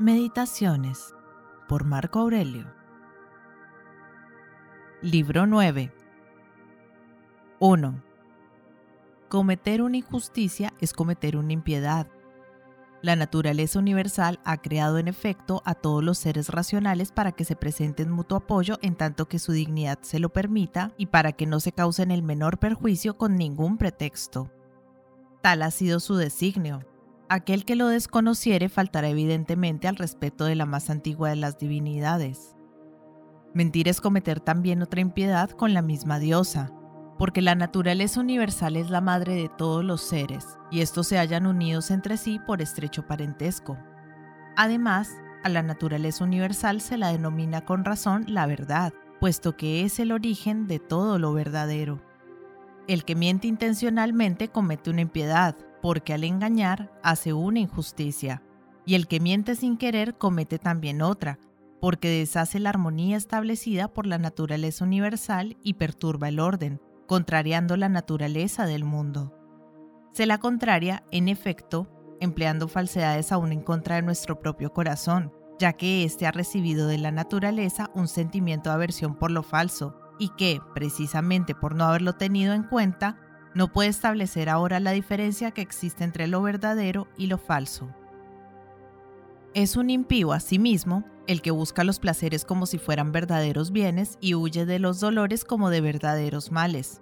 Meditaciones por Marco Aurelio. Libro 9. 1. Cometer una injusticia es cometer una impiedad. La naturaleza universal ha creado en efecto a todos los seres racionales para que se presenten mutuo apoyo en tanto que su dignidad se lo permita y para que no se causen el menor perjuicio con ningún pretexto. Tal ha sido su designio, Aquel que lo desconociere faltará evidentemente al respeto de la más antigua de las divinidades. Mentir es cometer también otra impiedad con la misma diosa, porque la naturaleza universal es la madre de todos los seres, y estos se hallan unidos entre sí por estrecho parentesco. Además, a la naturaleza universal se la denomina con razón la verdad, puesto que es el origen de todo lo verdadero. El que miente intencionalmente comete una impiedad, porque al engañar hace una injusticia, y el que miente sin querer comete también otra, porque deshace la armonía establecida por la naturaleza universal y perturba el orden, contrariando la naturaleza del mundo. Se la contraria, en efecto, empleando falsedades aún en contra de nuestro propio corazón, ya que éste ha recibido de la naturaleza un sentimiento de aversión por lo falso, y que, precisamente por no haberlo tenido en cuenta, no puede establecer ahora la diferencia que existe entre lo verdadero y lo falso. Es un impío asimismo el que busca los placeres como si fueran verdaderos bienes y huye de los dolores como de verdaderos males.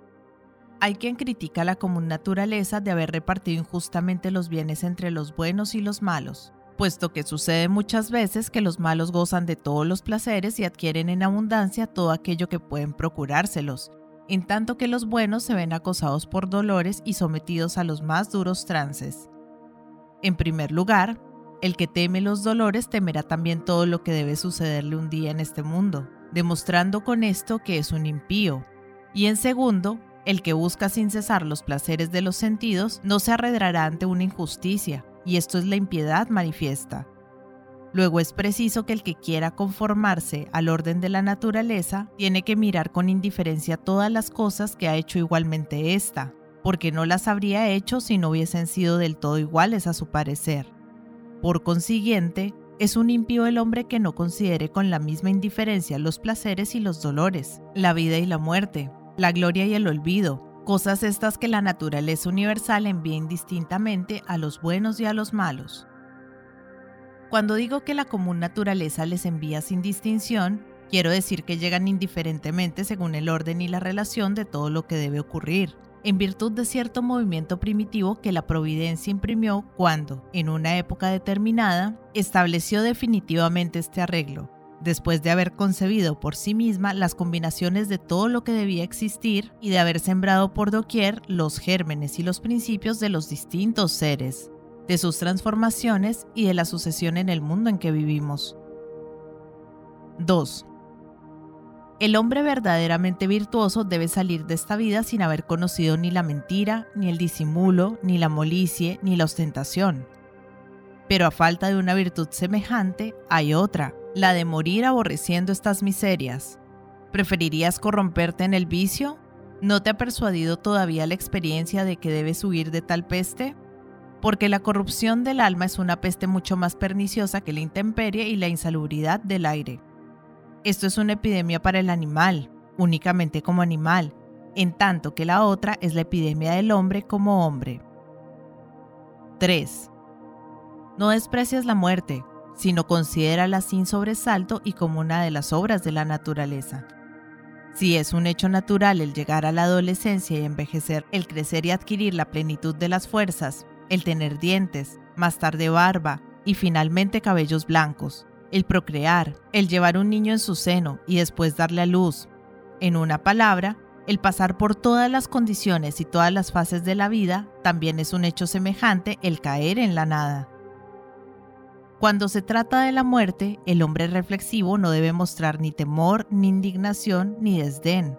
Hay quien critica la común naturaleza de haber repartido injustamente los bienes entre los buenos y los malos, puesto que sucede muchas veces que los malos gozan de todos los placeres y adquieren en abundancia todo aquello que pueden procurárselos, en tanto que los buenos se ven acosados por dolores y sometidos a los más duros trances. En primer lugar, el que teme los dolores temerá también todo lo que debe sucederle un día en este mundo, demostrando con esto que es un impío. Y en segundo, el que busca sin cesar los placeres de los sentidos no se arredrará ante una injusticia, y esto es la impiedad manifiesta. Luego es preciso que el que quiera conformarse al orden de la naturaleza tiene que mirar con indiferencia todas las cosas que ha hecho igualmente ésta, porque no las habría hecho si no hubiesen sido del todo iguales a su parecer. Por consiguiente, es un impío el hombre que no considere con la misma indiferencia los placeres y los dolores, la vida y la muerte, la gloria y el olvido, cosas estas que la naturaleza universal envía indistintamente a los buenos y a los malos. Cuando digo que la común naturaleza les envía sin distinción, quiero decir que llegan indiferentemente según el orden y la relación de todo lo que debe ocurrir, en virtud de cierto movimiento primitivo que la providencia imprimió cuando, en una época determinada, estableció definitivamente este arreglo, después de haber concebido por sí misma las combinaciones de todo lo que debía existir y de haber sembrado por doquier los gérmenes y los principios de los distintos seres, de sus transformaciones y de la sucesión en el mundo en que vivimos. 2. El hombre verdaderamente virtuoso debe salir de esta vida sin haber conocido ni la mentira, ni el disimulo, ni la molicie, ni la ostentación. Pero a falta de una virtud semejante, hay otra, la de morir aborreciendo estas miserias. ¿Preferirías corromperte en el vicio? ¿No te ha persuadido todavía la experiencia de que debes huir de tal peste? Porque la corrupción del alma es una peste mucho más perniciosa que la intemperie y la insalubridad del aire. Esto es una epidemia para el animal, únicamente como animal, en tanto que la otra es la epidemia del hombre como hombre. 3. No desprecias la muerte, sino considérala sin sobresalto y como una de las obras de la naturaleza. Si es un hecho natural el llegar a la adolescencia y envejecer, el crecer y adquirir la plenitud de las fuerzas, el tener dientes, más tarde barba y finalmente cabellos blancos, el procrear, el llevar un niño en su seno y después darle a luz. En una palabra, el pasar por todas las condiciones y todas las fases de la vida también es un hecho semejante el caer en la nada. Cuando se trata de la muerte, el hombre reflexivo no debe mostrar ni temor, ni indignación, ni desdén.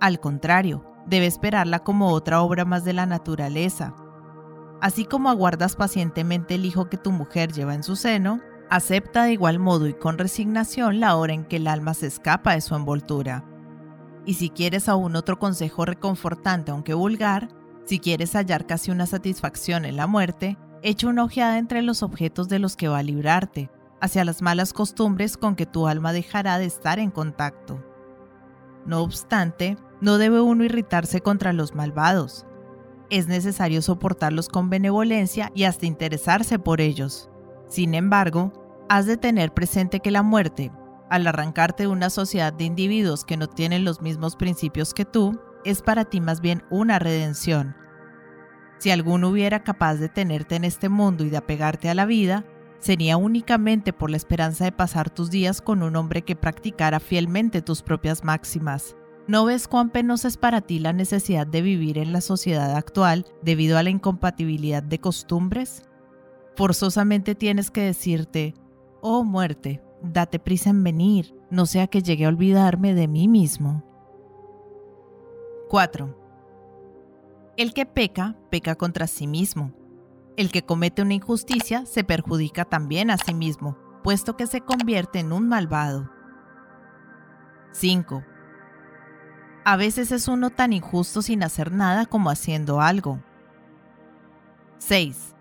Al contrario, debe esperarla como otra obra más de la naturaleza, Así como aguardas pacientemente el hijo que tu mujer lleva en su seno, acepta de igual modo y con resignación la hora en que el alma se escapa de su envoltura. Y si quieres aún otro consejo reconfortante aunque vulgar, si quieres hallar casi una satisfacción en la muerte, echa una ojeada entre los objetos de los que va a librarte, hacia las malas costumbres con que tu alma dejará de estar en contacto. No obstante, no debe uno irritarse contra los malvados. Es necesario soportarlos con benevolencia y hasta interesarse por ellos. Sin embargo, has de tener presente que la muerte, al arrancarte de una sociedad de individuos que no tienen los mismos principios que tú, es para ti más bien una redención. Si alguno hubiera capaz de tenerte en este mundo y de apegarte a la vida, sería únicamente por la esperanza de pasar tus días con un hombre que practicara fielmente tus propias máximas. ¿No ves cuán penosa es para ti la necesidad de vivir en la sociedad actual debido a la incompatibilidad de costumbres? Forzosamente tienes que decirte, oh muerte, date prisa en venir, no sea que llegue a olvidarme de mí mismo. 4. El que peca, peca contra sí mismo. El que comete una injusticia se perjudica también a sí mismo, puesto que se convierte en un malvado. 5. A veces es uno tan injusto sin hacer nada como haciendo algo. 6.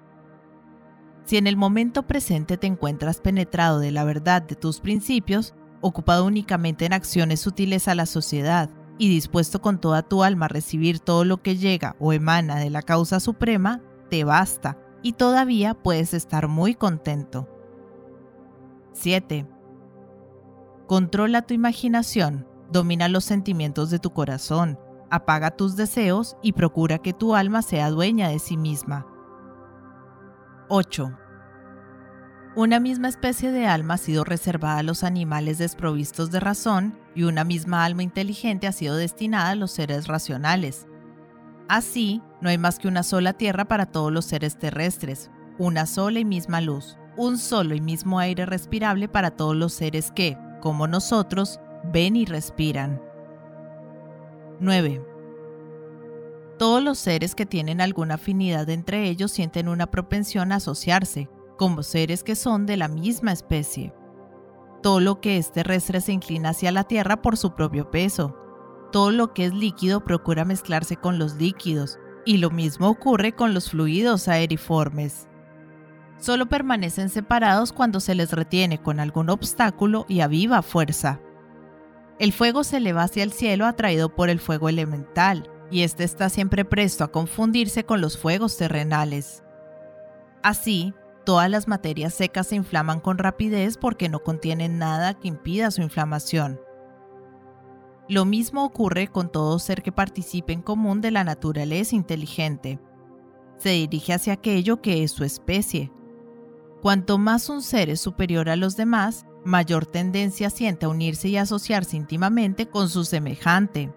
Si en el momento presente te encuentras penetrado de la verdad de tus principios, ocupado únicamente en acciones útiles a la sociedad y dispuesto con toda tu alma a recibir todo lo que llega o emana de la causa suprema, te basta y todavía puedes estar muy contento. 7. Controla tu imaginación, domina los sentimientos de tu corazón, apaga tus deseos y procura que tu alma sea dueña de sí misma. 8. Una misma especie de alma ha sido reservada a los animales desprovistos de razón y una misma alma inteligente ha sido destinada a los seres racionales. Así, no hay más que una sola tierra para todos los seres terrestres, una sola y misma luz, un solo y mismo aire respirable para todos los seres que, como nosotros, ven y respiran. 9. Todos los seres que tienen alguna afinidad entre ellos sienten una propensión a asociarse, como seres que son de la misma especie. Todo lo que es terrestre se inclina hacia la Tierra por su propio peso. Todo lo que es líquido procura mezclarse con los líquidos, y lo mismo ocurre con los fluidos aeriformes. Solo permanecen separados cuando se les retiene con algún obstáculo y a viva fuerza. El fuego se eleva hacia el cielo atraído por el fuego elemental, y éste está siempre presto a confundirse con los fuegos terrenales. Así, Todas las materias secas se inflaman con rapidez porque no contienen nada que impida su inflamación. Lo mismo ocurre con todo ser que participe en común de la naturaleza inteligente. Se dirige hacia aquello que es su especie. Cuanto más un ser es superior a los demás, mayor tendencia siente a unirse y asociarse íntimamente con su semejante.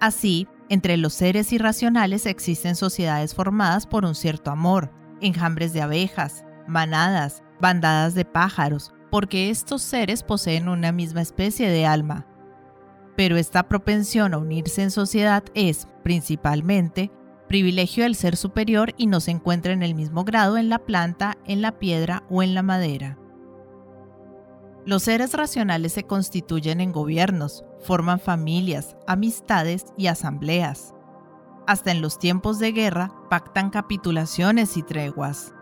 Así, entre los seres irracionales existen sociedades formadas por un cierto amor, enjambres de abejas, manadas, bandadas de pájaros, porque estos seres poseen una misma especie de alma. Pero esta propensión a unirse en sociedad es, principalmente, privilegio del ser superior y no se encuentra en el mismo grado en la planta, en la piedra o en la madera. Los seres racionales se constituyen en gobiernos, forman familias, amistades y asambleas hasta en los tiempos de guerra, pactan capitulaciones y treguas.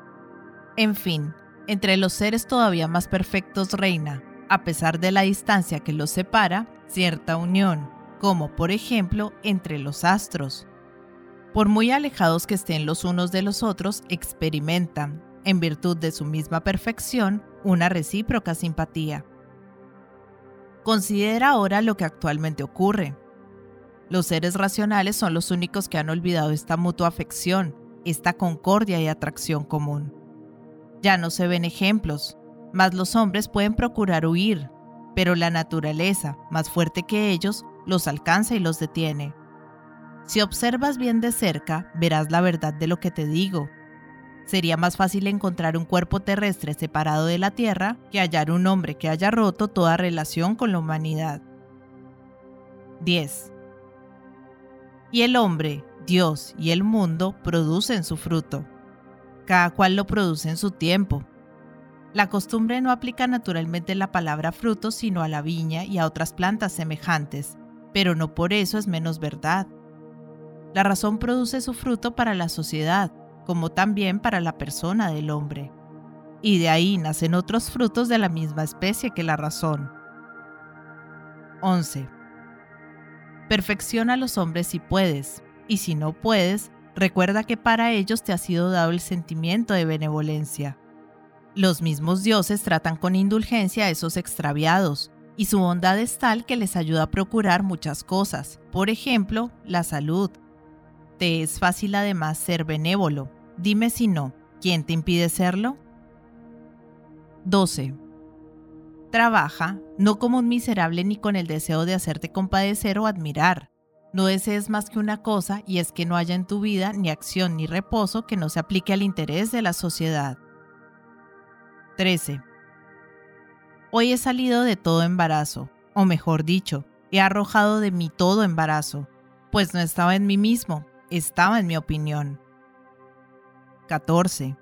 En fin, entre los seres todavía más perfectos reina, a pesar de la distancia que los separa, cierta unión, como por ejemplo entre los astros. Por muy alejados que estén los unos de los otros, experimentan, en virtud de su misma perfección, una recíproca simpatía. Considera ahora lo que actualmente ocurre. Los seres racionales son los únicos que han olvidado esta mutua afección, esta concordia y atracción común. Ya no se ven ejemplos, mas los hombres pueden procurar huir, pero la naturaleza, más fuerte que ellos, los alcanza y los detiene. Si observas bien de cerca, verás la verdad de lo que te digo. Sería más fácil encontrar un cuerpo terrestre separado de la Tierra que hallar un hombre que haya roto toda relación con la humanidad. 10 y el hombre, Dios y el mundo producen su fruto. Cada cual lo produce en su tiempo. La costumbre no aplica naturalmente la palabra fruto sino a la viña y a otras plantas semejantes, pero no por eso es menos verdad. La razón produce su fruto para la sociedad, como también para la persona del hombre. y de ahí nacen otros frutos de la misma especie que la razón. 11. Perfecciona a los hombres si puedes, y si no puedes, recuerda que para ellos te ha sido dado el sentimiento de benevolencia. Los mismos dioses tratan con indulgencia a esos extraviados, y su bondad es tal que les ayuda a procurar muchas cosas, por ejemplo, la salud. Te es fácil además ser benévolo. Dime si no, ¿quién te impide serlo? 12. Trabaja, no como un miserable ni con el deseo de hacerte compadecer o admirar. No desees más que una cosa y es que no haya en tu vida ni acción ni reposo que no se aplique al interés de la sociedad. 13. Hoy he salido de todo embarazo, o mejor dicho, he arrojado de mí todo embarazo, pues no estaba en mí mismo, estaba en mi opinión. 14.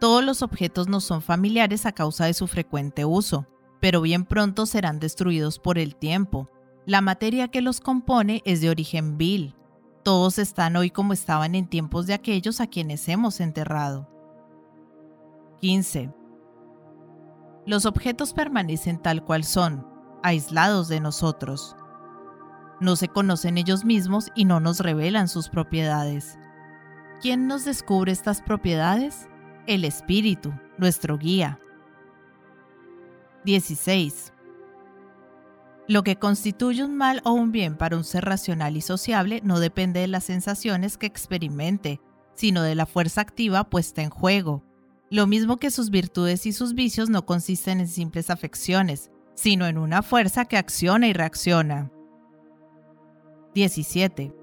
Todos los objetos no son familiares a causa de su frecuente uso, pero bien pronto serán destruidos por el tiempo. La materia que los compone es de origen vil. Todos están hoy como estaban en tiempos de aquellos a quienes hemos enterrado. 15. Los objetos permanecen tal cual son, aislados de nosotros. No se conocen ellos mismos y no nos revelan sus propiedades. ¿Quién nos descubre estas propiedades? El Espíritu, nuestro guía. 16. Lo que constituye un mal o un bien para un ser racional y sociable no depende de las sensaciones que experimente, sino de la fuerza activa puesta en juego. Lo mismo que sus virtudes y sus vicios no consisten en simples afecciones, sino en una fuerza que acciona y reacciona. 17.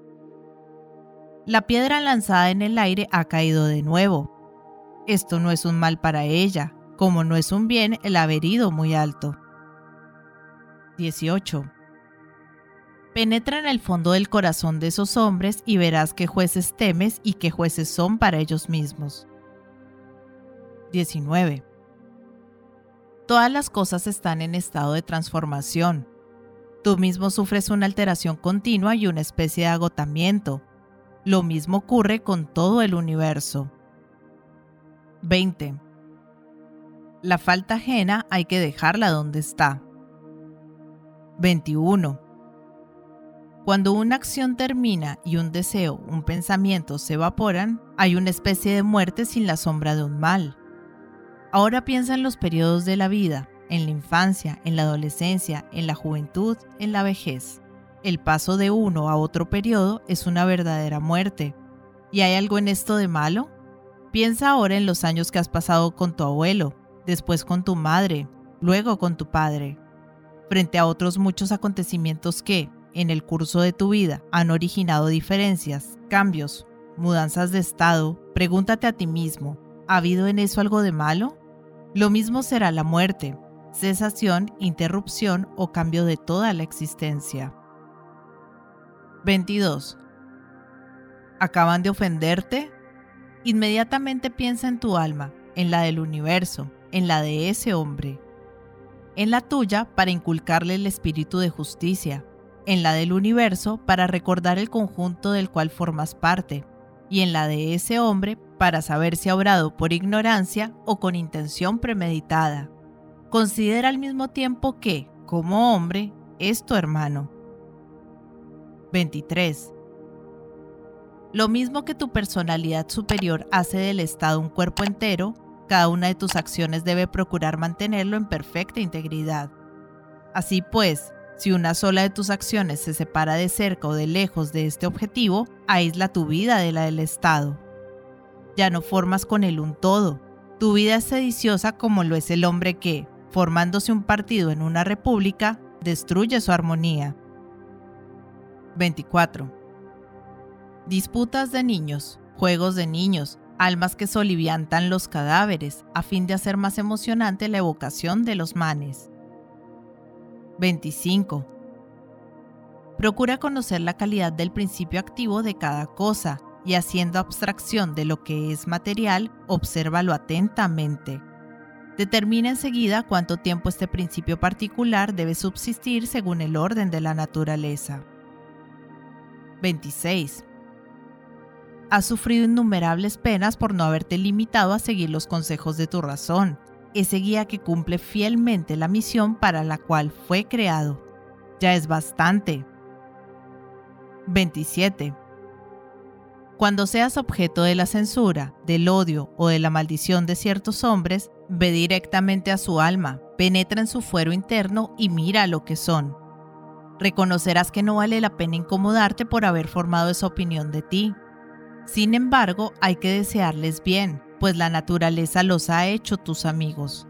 La piedra lanzada en el aire ha caído de nuevo, esto no es un mal para ella, como no es un bien el haber ido muy alto. 18. Penetra en el fondo del corazón de esos hombres y verás qué jueces temes y qué jueces son para ellos mismos. 19. Todas las cosas están en estado de transformación. Tú mismo sufres una alteración continua y una especie de agotamiento. Lo mismo ocurre con todo el universo. 20. La falta ajena hay que dejarla donde está. 21. Cuando una acción termina y un deseo, un pensamiento se evaporan, hay una especie de muerte sin la sombra de un mal. Ahora piensa en los periodos de la vida, en la infancia, en la adolescencia, en la juventud, en la vejez. El paso de uno a otro periodo es una verdadera muerte. ¿Y hay algo en esto de malo? Piensa ahora en los años que has pasado con tu abuelo, después con tu madre, luego con tu padre, frente a otros muchos acontecimientos que, en el curso de tu vida, han originado diferencias, cambios, mudanzas de estado, pregúntate a ti mismo, ¿ha habido en eso algo de malo? Lo mismo será la muerte, cesación, interrupción o cambio de toda la existencia. 22. ¿Acaban de ofenderte? Inmediatamente piensa en tu alma, en la del universo, en la de ese hombre. En la tuya para inculcarle el espíritu de justicia, en la del universo para recordar el conjunto del cual formas parte, y en la de ese hombre para saber si ha obrado por ignorancia o con intención premeditada. Considera al mismo tiempo que, como hombre, es tu hermano. 23. Lo mismo que tu personalidad superior hace del Estado un cuerpo entero, cada una de tus acciones debe procurar mantenerlo en perfecta integridad. Así pues, si una sola de tus acciones se separa de cerca o de lejos de este objetivo, aísla tu vida de la del Estado. Ya no formas con él un todo. Tu vida es sediciosa como lo es el hombre que, formándose un partido en una república, destruye su armonía. 24 disputas de niños, juegos de niños, almas que soliviantan los cadáveres a fin de hacer más emocionante la evocación de los manes. 25. Procura conocer la calidad del principio activo de cada cosa y haciendo abstracción de lo que es material, obsérvalo atentamente. Determina enseguida cuánto tiempo este principio particular debe subsistir según el orden de la naturaleza. 26 Has sufrido innumerables penas por no haberte limitado a seguir los consejos de tu razón, ese guía que cumple fielmente la misión para la cual fue creado. Ya es bastante. 27. Cuando seas objeto de la censura, del odio o de la maldición de ciertos hombres, ve directamente a su alma, penetra en su fuero interno y mira lo que son. Reconocerás que no vale la pena incomodarte por haber formado esa opinión de ti. Sin embargo, hay que desearles bien, pues la naturaleza los ha hecho tus amigos.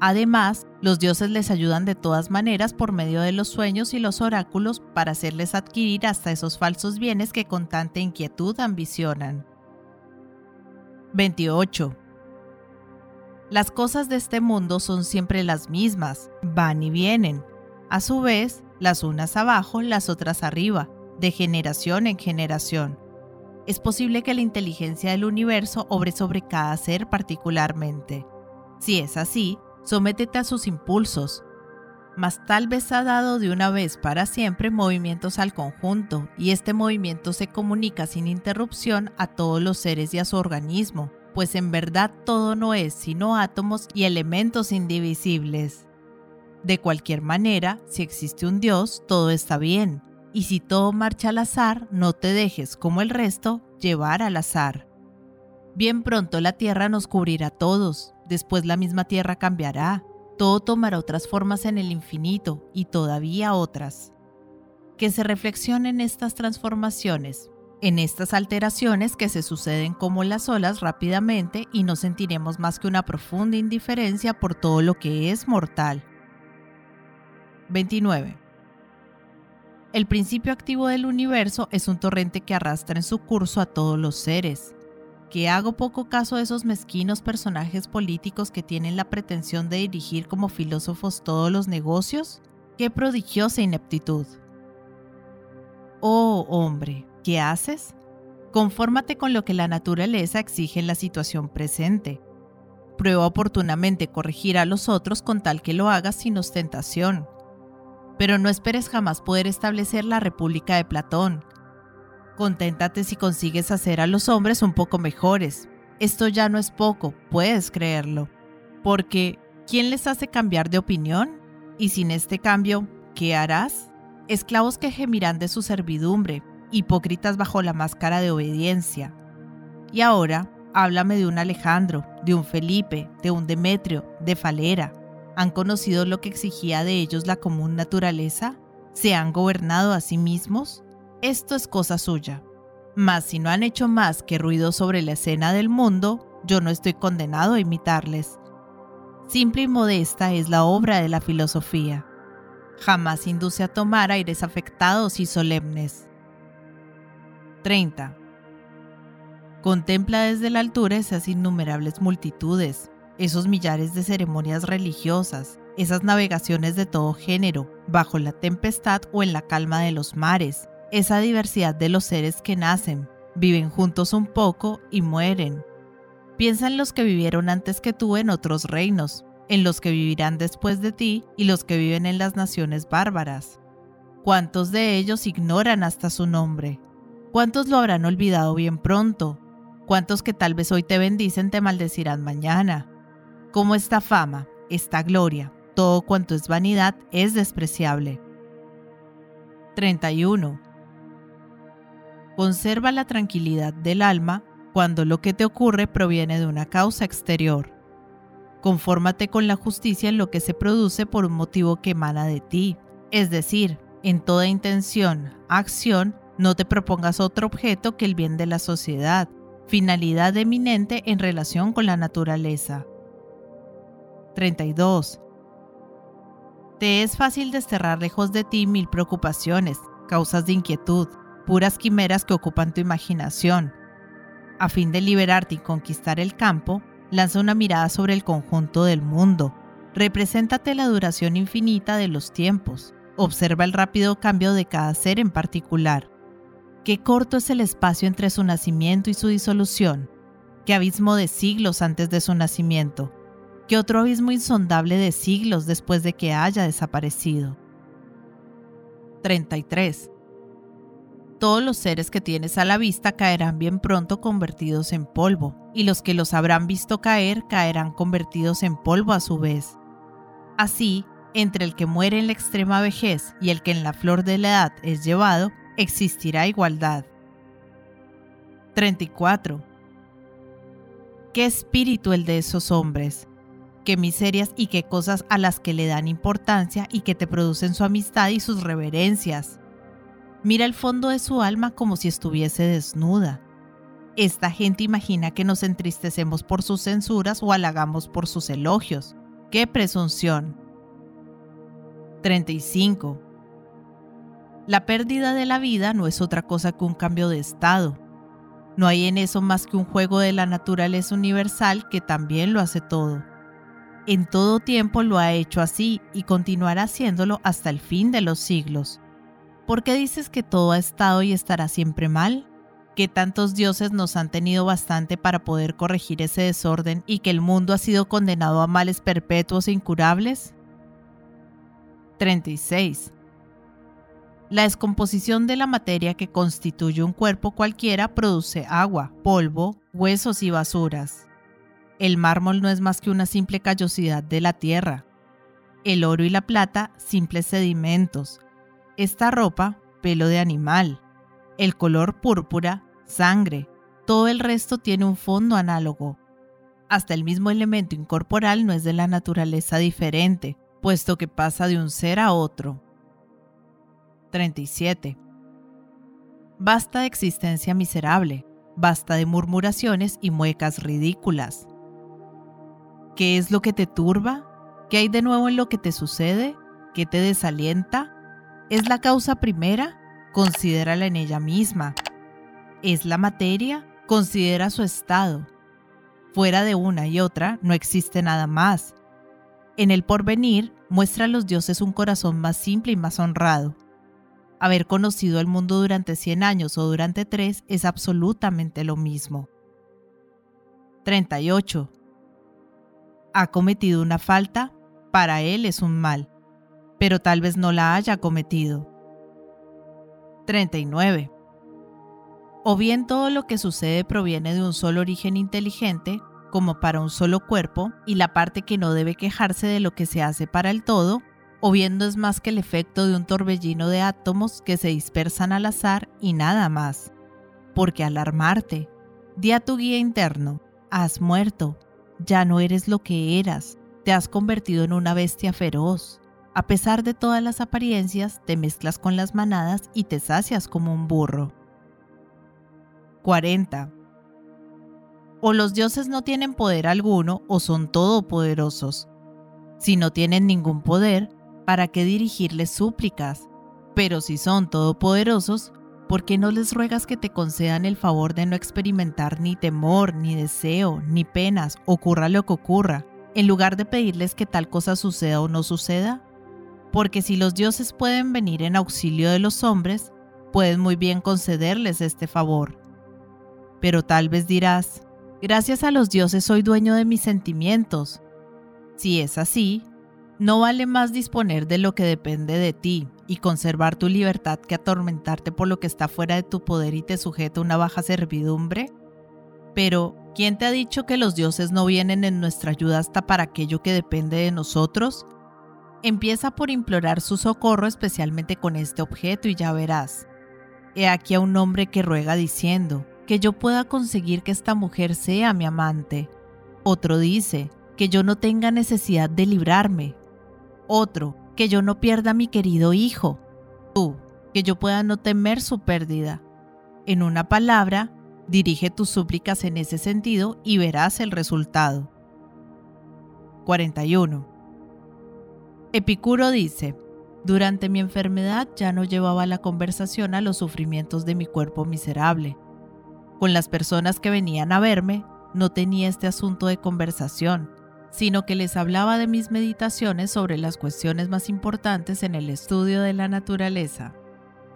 Además, los dioses les ayudan de todas maneras por medio de los sueños y los oráculos para hacerles adquirir hasta esos falsos bienes que con tanta inquietud ambicionan. 28. Las cosas de este mundo son siempre las mismas, van y vienen. A su vez, las unas abajo, las otras arriba, de generación en generación. Es posible que la inteligencia del universo obre sobre cada ser particularmente. Si es así, sométete a sus impulsos, mas tal vez ha dado de una vez para siempre movimientos al conjunto, y este movimiento se comunica sin interrupción a todos los seres y a su organismo, pues en verdad todo no es sino átomos y elementos indivisibles. De cualquier manera, si existe un Dios, todo está bien, y si todo marcha al azar, no te dejes, como el resto, llevar al azar. Bien pronto la tierra nos cubrirá a todos, después la misma tierra cambiará, todo tomará otras formas en el infinito y todavía otras. Que se reflexionen estas transformaciones, en estas alteraciones que se suceden como las olas rápidamente y no sentiremos más que una profunda indiferencia por todo lo que es mortal. 29. El principio activo del universo es un torrente que arrastra en su curso a todos los seres, que hago poco caso de esos mezquinos personajes políticos que tienen la pretensión de dirigir como filósofos todos los negocios? ¡Qué prodigiosa ineptitud! Oh, hombre, ¿qué haces? Confórmate con lo que la naturaleza exige en la situación presente. Prueba oportunamente corregir a los otros con tal que lo hagas sin ostentación. Pero no esperes jamás poder establecer la República de Platón, Conténtate si consigues hacer a los hombres un poco mejores. Esto ya no es poco, puedes creerlo. Porque, ¿quién les hace cambiar de opinión? Y sin este cambio, ¿qué harás? Esclavos que gemirán de su servidumbre, hipócritas bajo la máscara de obediencia. Y ahora, háblame de un Alejandro, de un Felipe, de un Demetrio, de Falera. ¿Han conocido lo que exigía de ellos la común naturaleza? ¿Se han gobernado a sí mismos? Esto es cosa suya. Mas si no han hecho más que ruido sobre la escena del mundo, yo no estoy condenado a imitarles. Simple y modesta es la obra de la filosofía. Jamás induce a tomar aires afectados y solemnes. 30. Contempla desde la altura esas innumerables multitudes, esos millares de ceremonias religiosas, esas navegaciones de todo género, bajo la tempestad o en la calma de los mares, esa diversidad de los seres que nacen, viven juntos un poco y mueren. Piensa en los que vivieron antes que tú en otros reinos, en los que vivirán después de ti y los que viven en las naciones bárbaras. ¿Cuántos de ellos ignoran hasta su nombre? ¿Cuántos lo habrán olvidado bien pronto? ¿Cuántos que tal vez hoy te bendicen te maldecirán mañana? Como esta fama, esta gloria, todo cuanto es vanidad es despreciable. 31. Conserva la tranquilidad del alma cuando lo que te ocurre proviene de una causa exterior. Confórmate con la justicia en lo que se produce por un motivo que emana de ti, es decir, en toda intención, acción, no te propongas otro objeto que el bien de la sociedad, finalidad eminente en relación con la naturaleza. 32. Te es fácil desterrar lejos de ti mil preocupaciones, causas de inquietud, puras quimeras que ocupan tu imaginación. A fin de liberarte y conquistar el campo, lanza una mirada sobre el conjunto del mundo. Represéntate la duración infinita de los tiempos. Observa el rápido cambio de cada ser en particular. Qué corto es el espacio entre su nacimiento y su disolución. Qué abismo de siglos antes de su nacimiento. Qué otro abismo insondable de siglos después de que haya desaparecido. 33. Todos los seres que tienes a la vista caerán bien pronto convertidos en polvo, y los que los habrán visto caer caerán convertidos en polvo a su vez. Así, entre el que muere en la extrema vejez y el que en la flor de la edad es llevado, existirá igualdad. 34. ¿Qué espíritu el de esos hombres? ¿Qué miserias y qué cosas a las que le dan importancia y que te producen su amistad y sus reverencias? Mira el fondo de su alma como si estuviese desnuda. Esta gente imagina que nos entristecemos por sus censuras o halagamos por sus elogios. ¡Qué presunción! 35. La pérdida de la vida no es otra cosa que un cambio de estado. No hay en eso más que un juego de la naturaleza universal que también lo hace todo. En todo tiempo lo ha hecho así y continuará haciéndolo hasta el fin de los siglos. ¿Por qué dices que todo ha estado y estará siempre mal? ¿Que tantos dioses nos han tenido bastante para poder corregir ese desorden y que el mundo ha sido condenado a males perpetuos e incurables? 36. La descomposición de la materia que constituye un cuerpo cualquiera produce agua, polvo, huesos y basuras. El mármol no es más que una simple callosidad de la tierra. El oro y la plata, simples sedimentos, esta ropa, pelo de animal. El color púrpura, sangre. Todo el resto tiene un fondo análogo. Hasta el mismo elemento incorporal no es de la naturaleza diferente, puesto que pasa de un ser a otro. 37. Basta de existencia miserable, basta de murmuraciones y muecas ridículas. ¿Qué es lo que te turba? ¿Qué hay de nuevo en lo que te sucede? ¿Qué te desalienta? ¿Es la causa primera? Considérala en ella misma. ¿Es la materia? Considera su estado. Fuera de una y otra no existe nada más. En el porvenir muestra a los dioses un corazón más simple y más honrado. Haber conocido el mundo durante 100 años o durante 3 es absolutamente lo mismo. 38. ¿Ha cometido una falta? Para él es un mal pero tal vez no la haya cometido. 39. O bien todo lo que sucede proviene de un solo origen inteligente, como para un solo cuerpo, y la parte que no debe quejarse de lo que se hace para el todo, o bien no es más que el efecto de un torbellino de átomos que se dispersan al azar y nada más. Porque alarmarte, di a tu guía interno, has muerto, ya no eres lo que eras, te has convertido en una bestia feroz. A pesar de todas las apariencias, te mezclas con las manadas y te sacias como un burro. 40. O los dioses no tienen poder alguno o son todopoderosos. Si no tienen ningún poder, ¿para qué dirigirles súplicas? Pero si son todopoderosos, ¿por qué no les ruegas que te concedan el favor de no experimentar ni temor, ni deseo, ni penas, ocurra lo que ocurra, en lugar de pedirles que tal cosa suceda o no suceda? Porque si los dioses pueden venir en auxilio de los hombres, pueden muy bien concederles este favor. Pero tal vez dirás, gracias a los dioses soy dueño de mis sentimientos. Si es así, ¿no vale más disponer de lo que depende de ti y conservar tu libertad que atormentarte por lo que está fuera de tu poder y te sujeta a una baja servidumbre? Pero, ¿quién te ha dicho que los dioses no vienen en nuestra ayuda hasta para aquello que depende de nosotros? Empieza por implorar su socorro especialmente con este objeto y ya verás. He aquí a un hombre que ruega diciendo, que yo pueda conseguir que esta mujer sea mi amante. Otro dice, que yo no tenga necesidad de librarme. Otro, que yo no pierda a mi querido hijo. Tú, que yo pueda no temer su pérdida. En una palabra, dirige tus súplicas en ese sentido y verás el resultado. 41. Epicuro dice, durante mi enfermedad ya no llevaba la conversación a los sufrimientos de mi cuerpo miserable. Con las personas que venían a verme, no tenía este asunto de conversación, sino que les hablaba de mis meditaciones sobre las cuestiones más importantes en el estudio de la naturaleza.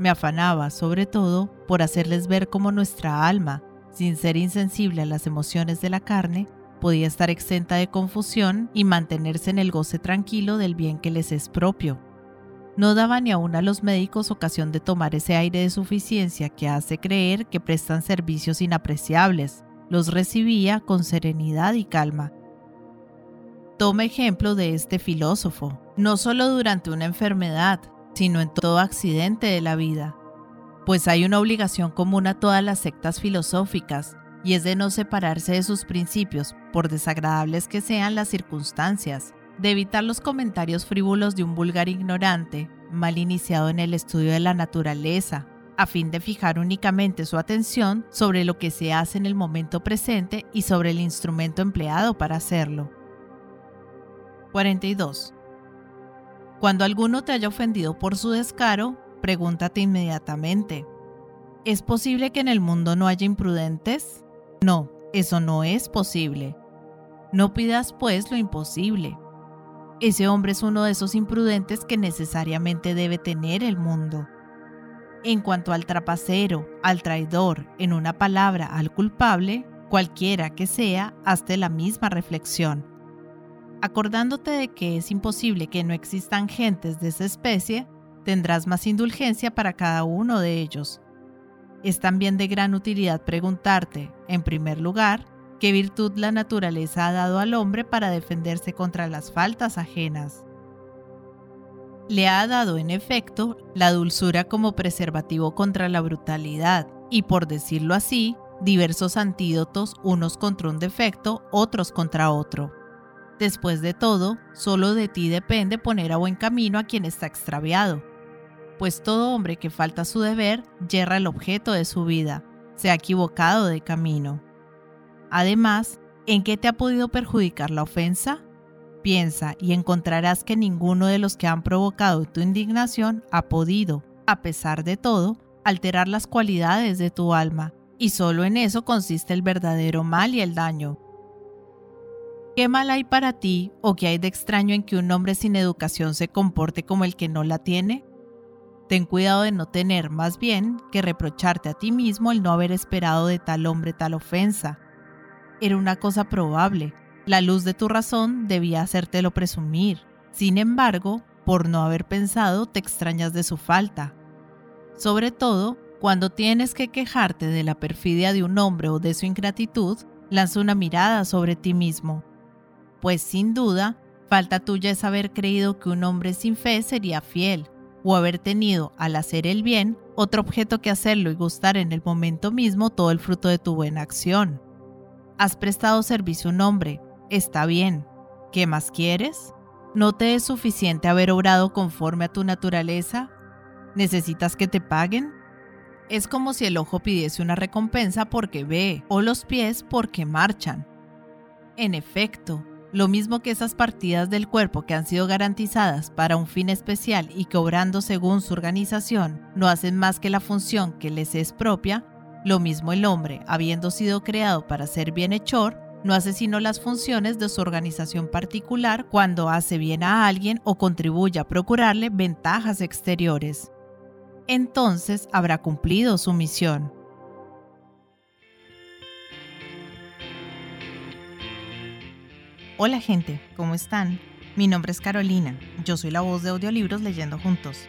Me afanaba, sobre todo, por hacerles ver cómo nuestra alma, sin ser insensible a las emociones de la carne, podía estar exenta de confusión y mantenerse en el goce tranquilo del bien que les es propio. no daba ni aún a los médicos ocasión de tomar ese aire de suficiencia que hace creer que prestan servicios inapreciables. Los recibía con serenidad y calma. Toma ejemplo de este filósofo, no solo durante una enfermedad, sino en todo accidente de la vida. Pues hay una obligación común a todas las sectas filosóficas, y es de no separarse de sus principios, por desagradables que sean las circunstancias de evitar los comentarios frívolos de un vulgar ignorante, mal iniciado en el estudio de la naturaleza, a fin de fijar únicamente su atención sobre lo que se hace en el momento presente y sobre el instrumento empleado para hacerlo. 42. Cuando alguno te haya ofendido por su descaro, pregúntate inmediatamente, ¿es posible que en el mundo no haya imprudentes? No, eso no es posible. No pidas pues lo imposible ese hombre es uno de esos imprudentes que necesariamente debe tener el mundo. En cuanto al trapacero, al traidor, en una palabra, al culpable, cualquiera que sea, hazte la misma reflexión. Acordándote de que es imposible que no existan gentes de esa especie, tendrás más indulgencia para cada uno de ellos. Es también de gran utilidad preguntarte, en primer lugar, qué virtud la naturaleza ha dado al hombre para defenderse contra las faltas ajenas. Le ha dado, en efecto, la dulzura como preservativo contra la brutalidad y, por decirlo así, diversos antídotos unos contra un defecto, otros contra otro. Después de todo, solo de ti depende poner a buen camino a quien está extraviado, pues todo hombre que falta su deber yerra el objeto de su vida, se ha equivocado de camino. Además, ¿en qué te ha podido perjudicar la ofensa? Piensa y encontrarás que ninguno de los que han provocado tu indignación ha podido, a pesar de todo, alterar las cualidades de tu alma, y solo en eso consiste el verdadero mal y el daño. ¿Qué mal hay para ti o qué hay de extraño en que un hombre sin educación se comporte como el que no la tiene? Ten cuidado de no tener, más bien, que reprocharte a ti mismo el no haber esperado de tal hombre tal ofensa, era una cosa probable. La luz de tu razón debía hacértelo presumir. Sin embargo, por no haber pensado, te extrañas de su falta. Sobre todo, cuando tienes que quejarte de la perfidia de un hombre o de su ingratitud, lanza una mirada sobre ti mismo. Pues sin duda, falta tuya es haber creído que un hombre sin fe sería fiel, o haber tenido, al hacer el bien, otro objeto que hacerlo y gustar en el momento mismo todo el fruto de tu buena acción. Has prestado servicio a un hombre, está bien. ¿Qué más quieres? ¿No te es suficiente haber obrado conforme a tu naturaleza? ¿Necesitas que te paguen? Es como si el ojo pidiese una recompensa porque ve o los pies porque marchan. En efecto, lo mismo que esas partidas del cuerpo que han sido garantizadas para un fin especial y que obrando según su organización no hacen más que la función que les es propia, lo mismo el hombre, habiendo sido creado para ser bienhechor, no hace sino las funciones de su organización particular cuando hace bien a alguien o contribuye a procurarle ventajas exteriores. Entonces habrá cumplido su misión. Hola gente, ¿cómo están? Mi nombre es Carolina, yo soy la voz de audiolibros leyendo juntos.